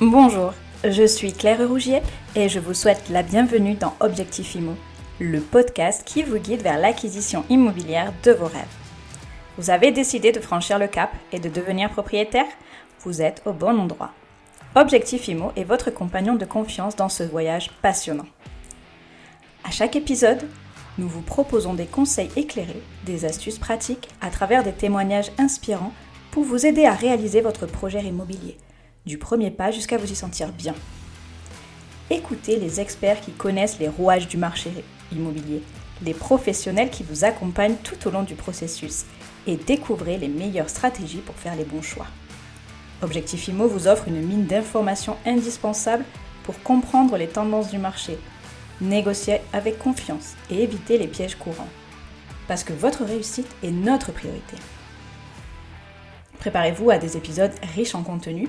Bonjour, je suis Claire Rougier et je vous souhaite la bienvenue dans Objectif Immo, le podcast qui vous guide vers l'acquisition immobilière de vos rêves. Vous avez décidé de franchir le cap et de devenir propriétaire? Vous êtes au bon endroit. Objectif Immo est votre compagnon de confiance dans ce voyage passionnant. À chaque épisode, nous vous proposons des conseils éclairés, des astuces pratiques à travers des témoignages inspirants pour vous aider à réaliser votre projet immobilier du premier pas jusqu'à vous y sentir bien. Écoutez les experts qui connaissent les rouages du marché immobilier, les professionnels qui vous accompagnent tout au long du processus et découvrez les meilleures stratégies pour faire les bons choix. Objectif Imo vous offre une mine d'informations indispensables pour comprendre les tendances du marché, négocier avec confiance et éviter les pièges courants. Parce que votre réussite est notre priorité. Préparez-vous à des épisodes riches en contenu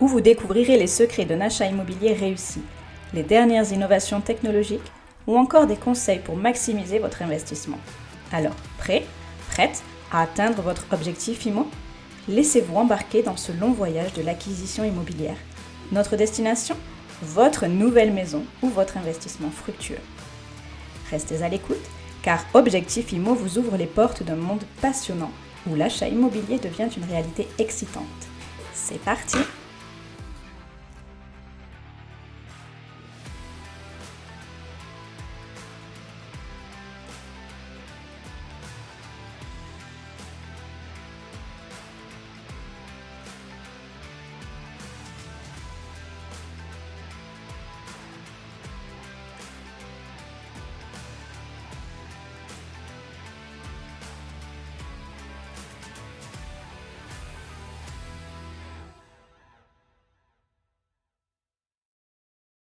où vous découvrirez les secrets d'un achat immobilier réussi, les dernières innovations technologiques ou encore des conseils pour maximiser votre investissement. Alors, prêt Prête à atteindre votre objectif IMO Laissez-vous embarquer dans ce long voyage de l'acquisition immobilière. Notre destination? Votre nouvelle maison ou votre investissement fructueux. Restez à l'écoute car Objectif IMO vous ouvre les portes d'un monde passionnant où l'achat immobilier devient une réalité excitante. C'est parti